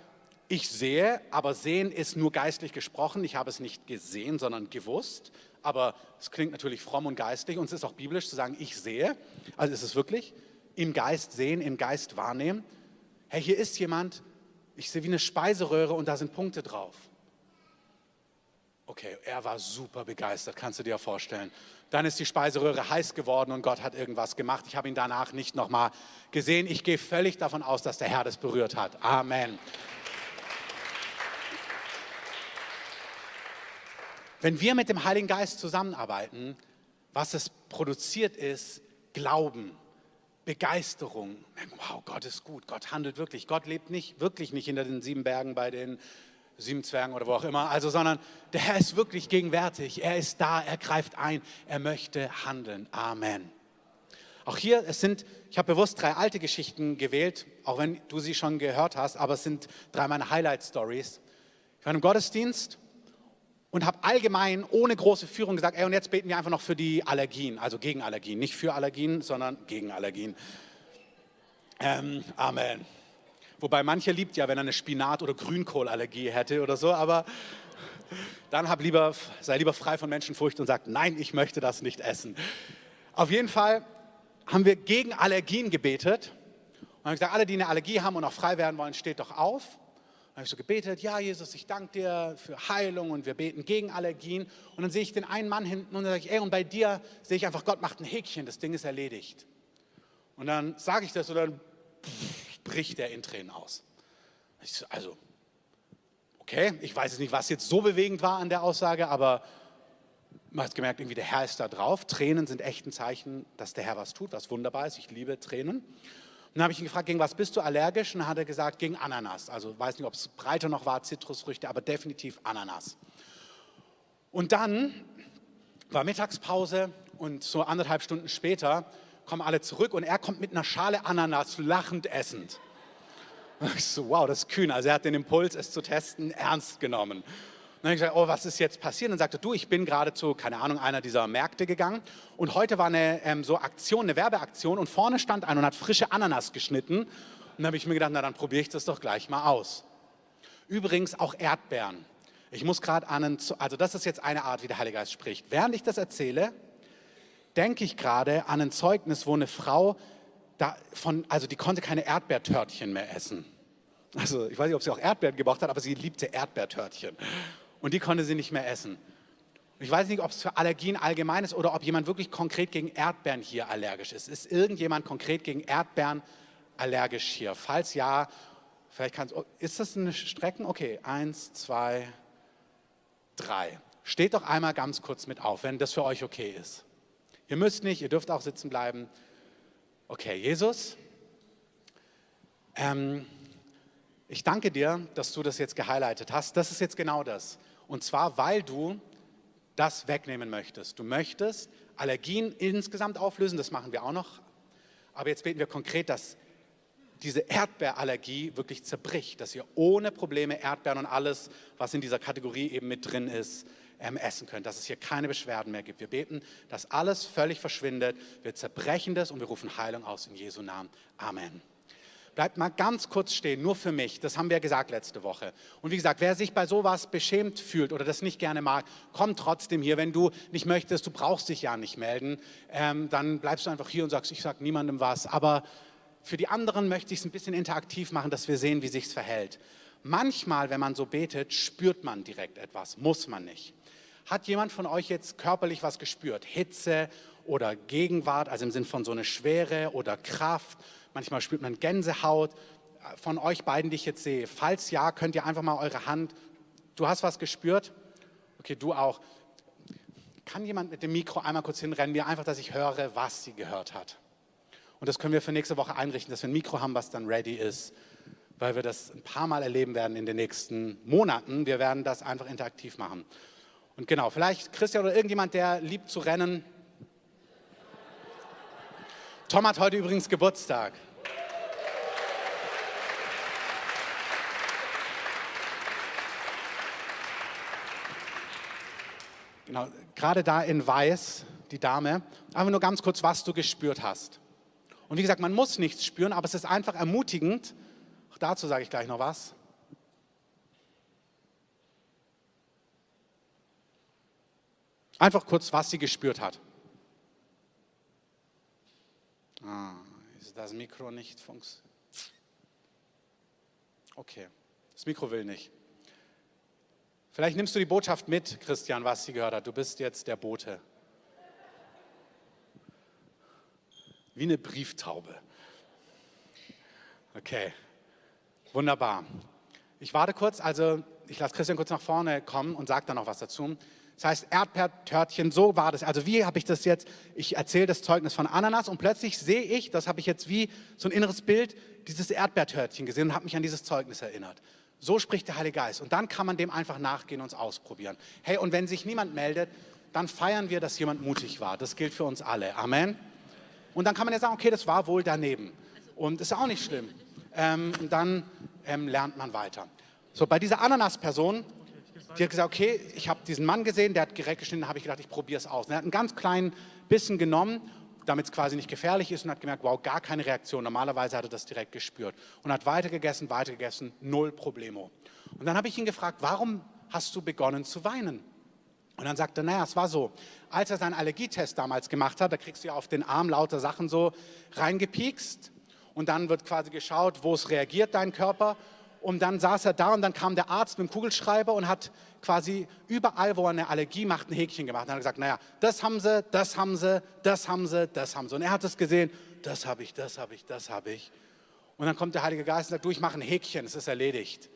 ich sehe, aber sehen ist nur geistlich gesprochen. Ich habe es nicht gesehen, sondern gewusst. Aber es klingt natürlich fromm und geistlich und es ist auch biblisch zu sagen, ich sehe. Also ist es wirklich im Geist sehen, im Geist wahrnehmen. Hey, hier ist jemand, ich sehe wie eine Speiseröhre und da sind Punkte drauf. Okay, er war super begeistert, kannst du dir vorstellen. Dann ist die Speiseröhre heiß geworden und Gott hat irgendwas gemacht. Ich habe ihn danach nicht nochmal gesehen. Ich gehe völlig davon aus, dass der Herr das berührt hat. Amen. Wenn wir mit dem Heiligen Geist zusammenarbeiten, was es produziert ist, Glauben, Begeisterung. Wow, Gott ist gut, Gott handelt wirklich. Gott lebt nicht, wirklich nicht hinter den sieben Bergen bei den sieben Zwergen oder wo auch immer, also, sondern der Herr ist wirklich gegenwärtig. Er ist da, er greift ein, er möchte handeln. Amen. Auch hier, es sind, ich habe bewusst drei alte Geschichten gewählt, auch wenn du sie schon gehört hast, aber es sind drei meiner Highlight-Stories. Ich war im Gottesdienst und habe allgemein ohne große Führung gesagt, ey, und jetzt beten wir einfach noch für die Allergien, also gegen Allergien, nicht für Allergien, sondern gegen Allergien. Ähm, Amen. Wobei manche liebt ja, wenn er eine Spinat- oder Grünkohlallergie hätte oder so, aber dann hab lieber, sei lieber frei von Menschenfurcht und sag, nein, ich möchte das nicht essen. Auf jeden Fall haben wir gegen Allergien gebetet und haben gesagt, alle, die eine Allergie haben und auch frei werden wollen, steht doch auf. Habe ich so gebetet, ja Jesus, ich danke dir für Heilung und wir beten gegen Allergien. Und dann sehe ich den einen Mann hinten und dann sage ich, ey, und bei dir sehe ich einfach, Gott macht ein Häkchen, das Ding ist erledigt. Und dann sage ich das und dann bricht er in Tränen aus. So, also, okay, ich weiß jetzt nicht, was jetzt so bewegend war an der Aussage, aber man hat gemerkt, irgendwie der Herr ist da drauf. Tränen sind echt ein Zeichen, dass der Herr was tut, was wunderbar ist. Ich liebe Tränen. Dann habe ich ihn gefragt, gegen was bist du allergisch? Und dann hat er gesagt, gegen Ananas. Also weiß nicht, ob es breiter noch war, Zitrusfrüchte, aber definitiv Ananas. Und dann war Mittagspause und so anderthalb Stunden später kommen alle zurück und er kommt mit einer Schale Ananas lachend essend. Ich so, wow, das ist kühn. Also er hat den Impuls, es zu testen, ernst genommen. Dann habe ich gesagt, oh, was ist jetzt passiert? Und dann sagte du, ich bin gerade zu, keine Ahnung, einer dieser Märkte gegangen und heute war eine ähm, so Aktion, eine Werbeaktion und vorne stand einer und hat frische Ananas geschnitten. Und dann habe ich mir gedacht, na dann probiere ich das doch gleich mal aus. Übrigens auch Erdbeeren. Ich muss gerade an, einen, also das ist jetzt eine Art, wie der Heilige Geist spricht. Während ich das erzähle, denke ich gerade an ein Zeugnis, wo eine Frau, davon, also die konnte keine Erdbeertörtchen mehr essen. Also ich weiß nicht, ob sie auch Erdbeeren gebraucht hat, aber sie liebte Erdbeertörtchen. Und die konnte sie nicht mehr essen. Ich weiß nicht, ob es für Allergien allgemein ist oder ob jemand wirklich konkret gegen Erdbeeren hier allergisch ist. Ist irgendjemand konkret gegen Erdbeeren allergisch hier? Falls ja, vielleicht kannst du, ist das eine Strecken? Okay, eins, zwei, drei. Steht doch einmal ganz kurz mit auf, wenn das für euch okay ist. Ihr müsst nicht, ihr dürft auch sitzen bleiben. Okay, Jesus, ähm, ich danke dir, dass du das jetzt gehighlightet hast. Das ist jetzt genau das. Und zwar, weil du das wegnehmen möchtest. Du möchtest Allergien insgesamt auflösen, das machen wir auch noch. Aber jetzt beten wir konkret, dass diese Erdbeerallergie wirklich zerbricht, dass ihr ohne Probleme Erdbeeren und alles, was in dieser Kategorie eben mit drin ist, ähm, essen könnt, dass es hier keine Beschwerden mehr gibt. Wir beten, dass alles völlig verschwindet. Wir zerbrechen das und wir rufen Heilung aus in Jesu Namen. Amen. Bleibt mal ganz kurz stehen, nur für mich. Das haben wir gesagt letzte Woche. Und wie gesagt, wer sich bei sowas beschämt fühlt oder das nicht gerne mag, komm trotzdem hier. Wenn du nicht möchtest, du brauchst dich ja nicht melden, ähm, dann bleibst du einfach hier und sagst, ich sage niemandem was. Aber für die anderen möchte ich es ein bisschen interaktiv machen, dass wir sehen, wie sich es verhält. Manchmal, wenn man so betet, spürt man direkt etwas, muss man nicht. Hat jemand von euch jetzt körperlich was gespürt? Hitze oder Gegenwart, also im Sinn von so eine Schwere oder Kraft? Manchmal spürt man Gänsehaut. Von euch beiden, die ich jetzt sehe, falls ja, könnt ihr einfach mal eure Hand. Du hast was gespürt? Okay, du auch. Kann jemand mit dem Mikro einmal kurz hinrennen, mir einfach, dass ich höre, was sie gehört hat? Und das können wir für nächste Woche einrichten, dass wir ein Mikro haben, was dann ready ist, weil wir das ein paar Mal erleben werden in den nächsten Monaten. Wir werden das einfach interaktiv machen. Und genau, vielleicht Christian oder irgendjemand, der liebt zu rennen. Tom hat heute übrigens Geburtstag. Genau, gerade da in Weiß, die Dame, einfach nur ganz kurz, was du gespürt hast. Und wie gesagt, man muss nichts spüren, aber es ist einfach ermutigend. Auch dazu sage ich gleich noch was. Einfach kurz, was sie gespürt hat. Ah, ist das Mikro nicht funktioniert? Okay, das Mikro will nicht. Vielleicht nimmst du die Botschaft mit, Christian, was sie gehört hat. Du bist jetzt der Bote. Wie eine Brieftaube. Okay, wunderbar. Ich warte kurz, also ich lasse Christian kurz nach vorne kommen und sage dann noch was dazu. Das heißt Erdbeertörtchen, so war das. Also wie habe ich das jetzt, ich erzähle das Zeugnis von Ananas und plötzlich sehe ich, das habe ich jetzt wie so ein inneres Bild, dieses Erdbeertörtchen gesehen und habe mich an dieses Zeugnis erinnert. So spricht der Heilige Geist. Und dann kann man dem einfach nachgehen und es ausprobieren. Hey, und wenn sich niemand meldet, dann feiern wir, dass jemand mutig war. Das gilt für uns alle. Amen. Und dann kann man ja sagen, okay, das war wohl daneben. Und ist auch nicht schlimm. Ähm, dann ähm, lernt man weiter. So, bei dieser Ananas-Person, die hat gesagt, okay, ich habe diesen Mann gesehen, der hat direkt geschnitten, habe ich gedacht, ich probiere es aus. Und er hat einen ganz kleinen Bissen genommen damit es quasi nicht gefährlich ist und hat gemerkt, wow, gar keine Reaktion. Normalerweise hat er das direkt gespürt und hat weitergegessen, weitergegessen, null Problemo. Und dann habe ich ihn gefragt, warum hast du begonnen zu weinen? Und dann sagte er, naja, es war so, als er seinen Allergietest damals gemacht hat, da kriegst du ja auf den Arm lauter Sachen so reingepiekst und dann wird quasi geschaut, wo es reagiert, dein Körper. Und dann saß er da und dann kam der Arzt mit dem Kugelschreiber und hat quasi überall, wo er eine Allergie macht, ein Häkchen gemacht. Und dann hat er gesagt, naja, das haben sie, das haben sie, das haben sie, das haben sie. Und er hat es gesehen, das habe ich, das habe ich, das habe ich. Und dann kommt der Heilige Geist und sagt, du, ich mache ein Häkchen, es ist erledigt.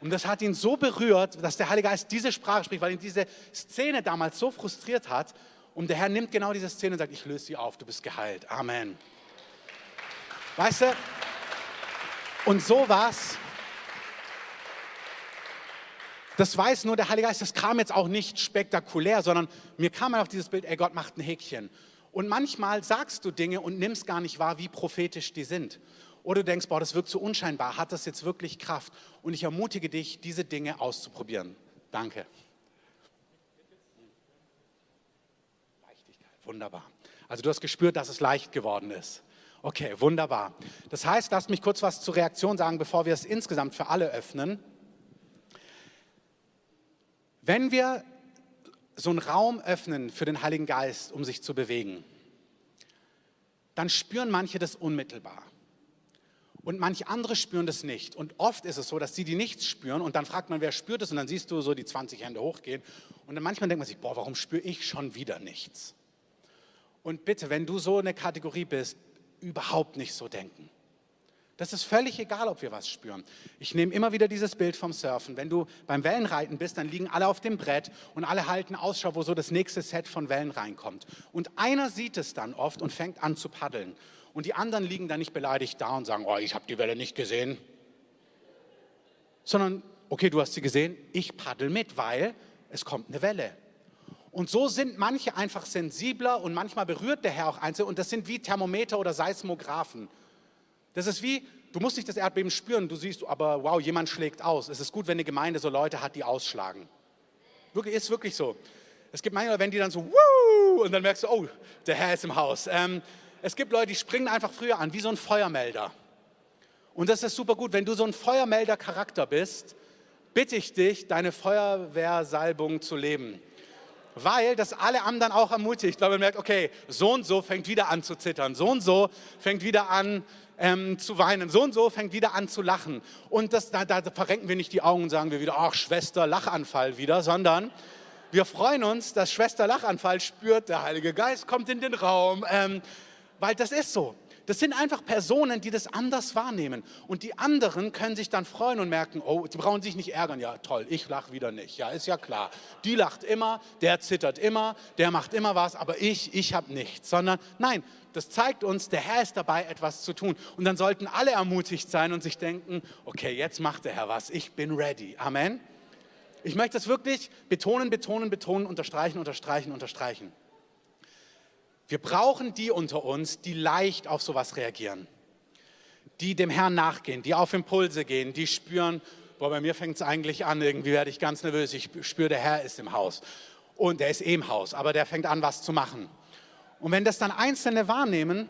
Und das hat ihn so berührt, dass der Heilige Geist diese Sprache spricht, weil ihn diese Szene damals so frustriert hat. Und der Herr nimmt genau diese Szene und sagt, ich löse sie auf, du bist geheilt. Amen. Weißt du? Und so war es das weiß nur der Heilige Geist, das kam jetzt auch nicht spektakulär, sondern mir kam auf dieses Bild, ey, Gott macht ein Häkchen. Und manchmal sagst du Dinge und nimmst gar nicht wahr, wie prophetisch die sind. Oder du denkst, boah, das wirkt so unscheinbar, hat das jetzt wirklich Kraft? Und ich ermutige dich, diese Dinge auszuprobieren. Danke. Leichtigkeit, wunderbar. Also du hast gespürt, dass es leicht geworden ist. Okay, wunderbar. Das heißt, lasst mich kurz was zur Reaktion sagen, bevor wir es insgesamt für alle öffnen. Wenn wir so einen Raum öffnen für den Heiligen Geist, um sich zu bewegen, dann spüren manche das unmittelbar. Und manche andere spüren das nicht. Und oft ist es so, dass die, die nichts spüren, und dann fragt man, wer spürt es, und dann siehst du so die 20 Hände hochgehen. Und dann manchmal denkt man sich, boah, warum spüre ich schon wieder nichts? Und bitte, wenn du so eine Kategorie bist, überhaupt nicht so denken. Das ist völlig egal, ob wir was spüren. Ich nehme immer wieder dieses Bild vom Surfen. Wenn du beim Wellenreiten bist, dann liegen alle auf dem Brett und alle halten Ausschau, wo so das nächste Set von Wellen reinkommt. Und einer sieht es dann oft und fängt an zu paddeln. Und die anderen liegen dann nicht beleidigt da und sagen, oh, ich habe die Welle nicht gesehen. Sondern, okay, du hast sie gesehen, ich paddel mit, weil es kommt eine Welle. Und so sind manche einfach sensibler und manchmal berührt der Herr auch einzeln. Und das sind wie Thermometer oder Seismographen. Das ist wie, du musst nicht das Erdbeben spüren, du siehst, aber wow, jemand schlägt aus. Es ist gut, wenn eine Gemeinde so Leute hat, die ausschlagen. Wirklich, ist wirklich so. Es gibt manchmal, wenn die dann so, Wuh! und dann merkst du, oh, der Herr ist im Haus. Ähm, es gibt Leute, die springen einfach früher an, wie so ein Feuermelder. Und das ist super gut. Wenn du so ein Feuermelder-Charakter bist, bitte ich dich, deine Feuerwehrsalbung zu leben. Weil das alle anderen auch ermutigt, weil man merkt, okay, so und so fängt wieder an zu zittern, so und so fängt wieder an ähm, zu weinen. So und so fängt wieder an zu lachen. Und das, da, da verrenken wir nicht die Augen und sagen wir wieder, ach Schwester, Lachanfall wieder, sondern wir freuen uns, dass Schwester Lachanfall spürt, der Heilige Geist kommt in den Raum, ähm, weil das ist so. Das sind einfach Personen, die das anders wahrnehmen. Und die anderen können sich dann freuen und merken, oh, die brauchen sich nicht ärgern. Ja, toll, ich lache wieder nicht. Ja, ist ja klar. Die lacht immer, der zittert immer, der macht immer was, aber ich, ich habe nichts. Sondern nein, das zeigt uns, der Herr ist dabei, etwas zu tun. Und dann sollten alle ermutigt sein und sich denken, okay, jetzt macht der Herr was, ich bin ready. Amen. Ich möchte das wirklich betonen, betonen, betonen, unterstreichen, unterstreichen, unterstreichen. Wir brauchen die unter uns, die leicht auf sowas reagieren, die dem Herrn nachgehen, die auf Impulse gehen, die spüren, boah, bei mir fängt es eigentlich an, irgendwie werde ich ganz nervös, ich spüre, der Herr ist im Haus. Und der ist eh im Haus, aber der fängt an, was zu machen. Und wenn das dann Einzelne wahrnehmen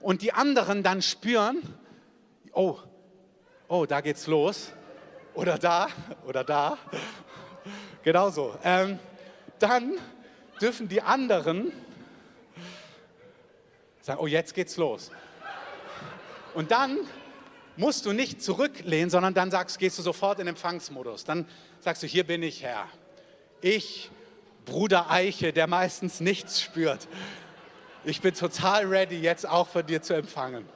und die anderen dann spüren, oh, oh, da geht's los, oder da, oder da, genauso, ähm, dann dürfen die anderen sagen, oh, jetzt geht's los. Und dann musst du nicht zurücklehnen, sondern dann sagst, gehst du sofort in Empfangsmodus. Dann sagst du, hier bin ich Herr. Ich, Bruder Eiche, der meistens nichts spürt. Ich bin total ready, jetzt auch von dir zu empfangen.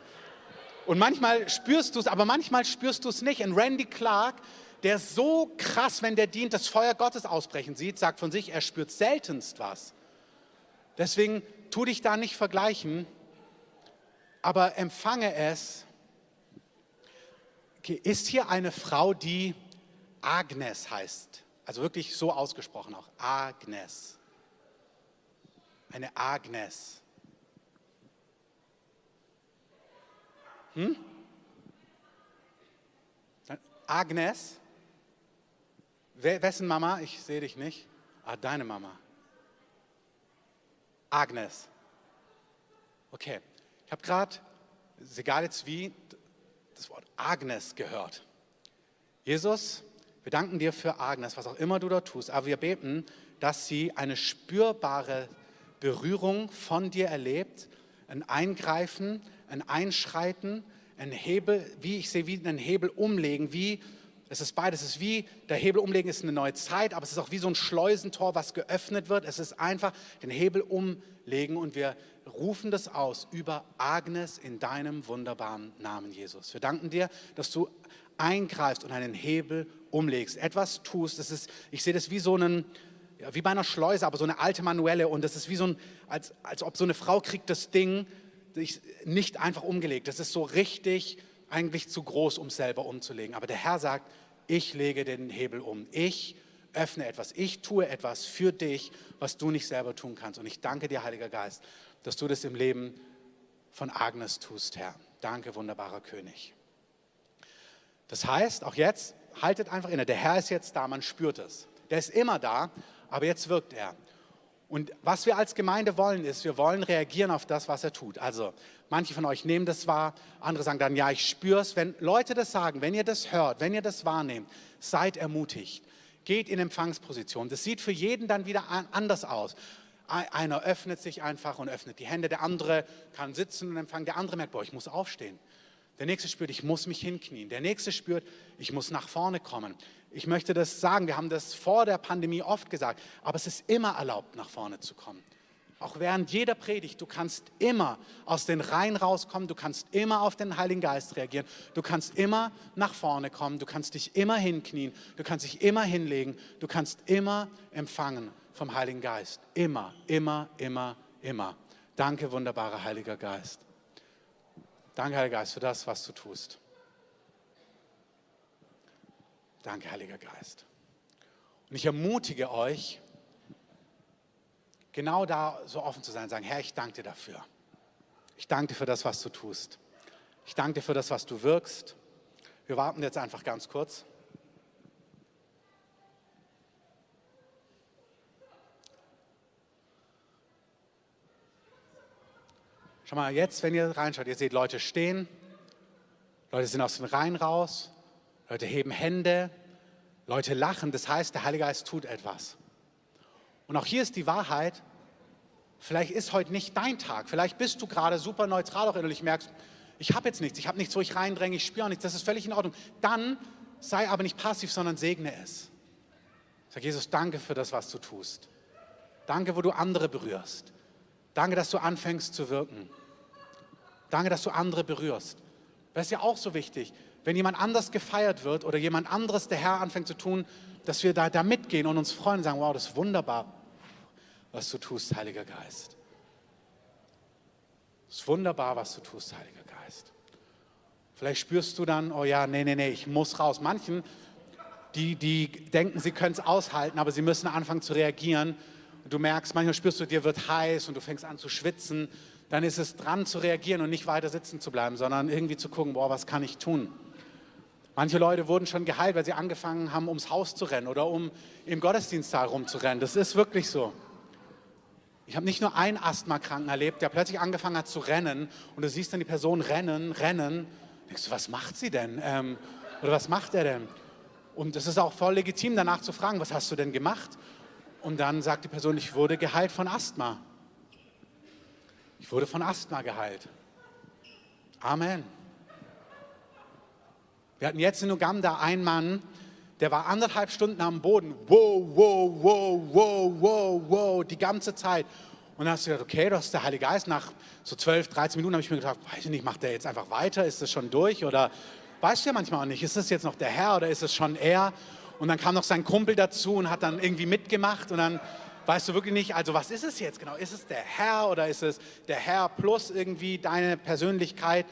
Und manchmal spürst du es, aber manchmal spürst du es nicht. Und Randy Clark, der so krass, wenn der dient, das Feuer Gottes ausbrechen sieht, sagt von sich, er spürt seltenst was. Deswegen tu dich da nicht vergleichen, aber empfange es. Okay, ist hier eine Frau, die Agnes heißt? Also wirklich so ausgesprochen auch. Agnes. Eine Agnes. Hm? Agnes? Wessen Mama? Ich sehe dich nicht. Ah, deine Mama. Agnes. Okay, ich habe gerade, ist egal jetzt wie, das Wort Agnes gehört. Jesus, wir danken dir für Agnes, was auch immer du da tust, aber wir beten, dass sie eine spürbare Berührung von dir erlebt, ein Eingreifen, ein Einschreiten, ein Hebel, wie ich sehe, wie einen Hebel umlegen, wie es ist beides. Es ist wie, der Hebel umlegen ist eine neue Zeit, aber es ist auch wie so ein Schleusentor, was geöffnet wird. Es ist einfach den Hebel umlegen und wir rufen das aus über Agnes in deinem wunderbaren Namen, Jesus. Wir danken dir, dass du eingreifst und einen Hebel umlegst, etwas tust. Das ist, ich sehe das wie so einen, ja, wie bei einer Schleuse, aber so eine alte manuelle und das ist wie so ein, als, als ob so eine Frau kriegt das Ding nicht einfach umgelegt. Das ist so richtig eigentlich zu groß, um selber umzulegen. Aber der Herr sagt, ich lege den Hebel um. Ich öffne etwas. Ich tue etwas für dich, was du nicht selber tun kannst. Und ich danke dir, Heiliger Geist, dass du das im Leben von Agnes tust, Herr. Danke, wunderbarer König. Das heißt, auch jetzt, haltet einfach inne. Der Herr ist jetzt da, man spürt es. Der ist immer da, aber jetzt wirkt er. Und was wir als Gemeinde wollen, ist, wir wollen reagieren auf das, was er tut. Also manche von euch nehmen das wahr, andere sagen dann, ja, ich spüre es. Wenn Leute das sagen, wenn ihr das hört, wenn ihr das wahrnehmt, seid ermutigt. Geht in Empfangsposition. Das sieht für jeden dann wieder anders aus. Einer öffnet sich einfach und öffnet die Hände, der andere kann sitzen und empfangen, der andere merkt, boah, ich muss aufstehen. Der nächste spürt, ich muss mich hinknien. Der nächste spürt, ich muss nach vorne kommen ich möchte das sagen, wir haben das vor der Pandemie oft gesagt, aber es ist immer erlaubt, nach vorne zu kommen. Auch während jeder Predigt, du kannst immer aus den Reihen rauskommen, du kannst immer auf den Heiligen Geist reagieren, du kannst immer nach vorne kommen, du kannst dich immer hinknien, du kannst dich immer hinlegen, du kannst immer empfangen vom Heiligen Geist. Immer, immer, immer, immer. Danke, wunderbarer Heiliger Geist. Danke, Heiliger Geist, für das, was du tust. Danke, Heiliger Geist. Und ich ermutige euch, genau da so offen zu sein, sagen, Herr, ich danke dir dafür. Ich danke dir für das, was du tust. Ich danke dir für das, was du wirkst. Wir warten jetzt einfach ganz kurz. Schau mal, jetzt, wenn ihr reinschaut, ihr seht Leute stehen, Leute sind aus den Reihen raus, Leute heben Hände, Leute lachen. Das heißt, der Heilige Geist tut etwas. Und auch hier ist die Wahrheit, vielleicht ist heute nicht dein Tag. Vielleicht bist du gerade super neutral auch innerlich merkst, ich habe jetzt nichts, ich habe nichts, wo ich reindränge, ich spüre nichts. Das ist völlig in Ordnung. Dann sei aber nicht passiv, sondern segne es. Sag Jesus, danke für das, was du tust. Danke, wo du andere berührst. Danke, dass du anfängst zu wirken. Danke, dass du andere berührst. Das ist ja auch so wichtig wenn jemand anders gefeiert wird oder jemand anderes der Herr anfängt zu tun, dass wir da, da mitgehen und uns freuen und sagen, wow, das ist wunderbar, was du tust, Heiliger Geist. Es ist wunderbar, was du tust, Heiliger Geist. Vielleicht spürst du dann, oh ja, nee, nee, nee, ich muss raus. Manchen, die, die denken, sie können es aushalten, aber sie müssen anfangen zu reagieren. Und du merkst, manchmal spürst du, dir wird heiß und du fängst an zu schwitzen. Dann ist es dran zu reagieren und nicht weiter sitzen zu bleiben, sondern irgendwie zu gucken, boah, was kann ich tun? Manche Leute wurden schon geheilt, weil sie angefangen haben, ums Haus zu rennen oder um im Gottesdienstsaal rumzurennen. Das ist wirklich so. Ich habe nicht nur einen Asthmakranken erlebt, der plötzlich angefangen hat zu rennen und du siehst dann die Person rennen, rennen. Denkst du, was macht sie denn? Ähm, oder was macht er denn? Und es ist auch voll legitim, danach zu fragen, was hast du denn gemacht? Und dann sagt die Person, ich wurde geheilt von Asthma. Ich wurde von Asthma geheilt. Amen. Wir hatten jetzt in Uganda einen Mann, der war anderthalb Stunden am Boden. Wow, wow, wow, wow, wow, wow, die ganze Zeit. Und dann hast du gedacht, okay, das ist der Heilige Geist. Nach so 12, 13 Minuten habe ich mir gedacht, weiß ich nicht, macht der jetzt einfach weiter? Ist das schon durch? Oder weißt du ja manchmal auch nicht, ist das jetzt noch der Herr oder ist es schon er? Und dann kam noch sein Kumpel dazu und hat dann irgendwie mitgemacht und dann weißt du wirklich nicht, also was ist es jetzt genau? Ist es der Herr oder ist es der Herr plus irgendwie deine Persönlichkeit?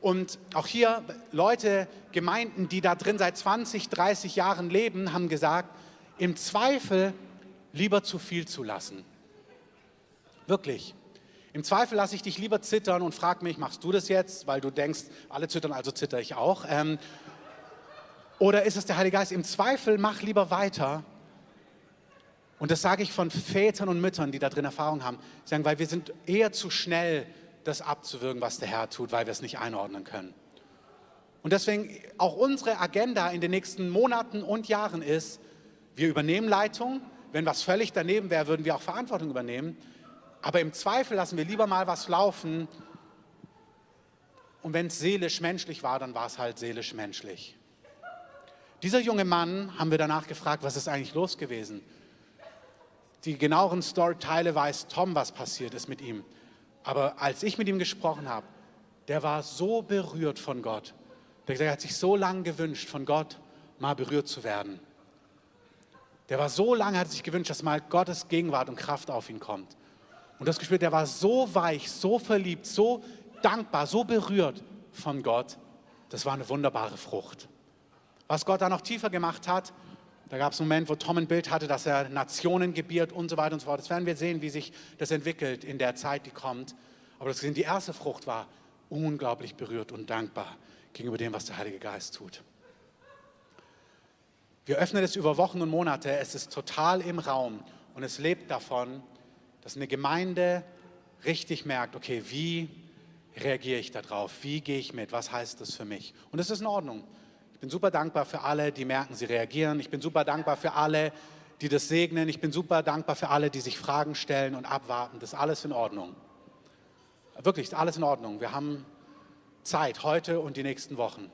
Und auch hier Leute, Gemeinden, die da drin seit 20, 30 Jahren leben, haben gesagt, im Zweifel lieber zu viel zu lassen. Wirklich. Im Zweifel lasse ich dich lieber zittern und frag mich, machst du das jetzt, weil du denkst, alle zittern, also zitter ich auch. Ähm, oder ist es der Heilige Geist? Im Zweifel mach lieber weiter. Und das sage ich von Vätern und Müttern, die da drin Erfahrung haben. Sie sagen, weil wir sind eher zu schnell, das abzuwirken, was der Herr tut, weil wir es nicht einordnen können. Und deswegen auch unsere Agenda in den nächsten Monaten und Jahren ist, wir übernehmen Leitung. Wenn was völlig daneben wäre, würden wir auch Verantwortung übernehmen. Aber im Zweifel lassen wir lieber mal was laufen. Und wenn es seelisch-menschlich war, dann war es halt seelisch-menschlich. Dieser junge Mann haben wir danach gefragt, was ist eigentlich los gewesen? Die genaueren Storyteile weiß Tom, was passiert ist mit ihm. Aber als ich mit ihm gesprochen habe, der war so berührt von Gott. Der hat sich so lange gewünscht, von Gott mal berührt zu werden. Der war so lange, hat sich gewünscht, dass mal Gottes Gegenwart und Kraft auf ihn kommt. Und das gespürt, der war so weich, so verliebt, so dankbar, so berührt von Gott. Das war eine wunderbare Frucht. Was Gott da noch tiefer gemacht hat, da gab es einen Moment, wo Tom ein Bild hatte, dass er Nationen gebiert und so weiter und so fort. Das werden wir sehen, wie sich das entwickelt in der Zeit, die kommt. Aber das die erste Frucht war unglaublich berührt und dankbar gegenüber dem, was der Heilige Geist tut. Wir öffnen es über Wochen und Monate. Es ist total im Raum und es lebt davon, dass eine Gemeinde richtig merkt, okay, wie reagiere ich darauf? Wie gehe ich mit? Was heißt das für mich? Und es ist in Ordnung. Ich bin super dankbar für alle, die merken, sie reagieren. Ich bin super dankbar für alle, die das segnen. Ich bin super dankbar für alle, die sich Fragen stellen und abwarten. Das ist alles in Ordnung. Wirklich, ist alles in Ordnung. Wir haben Zeit heute und die nächsten Wochen.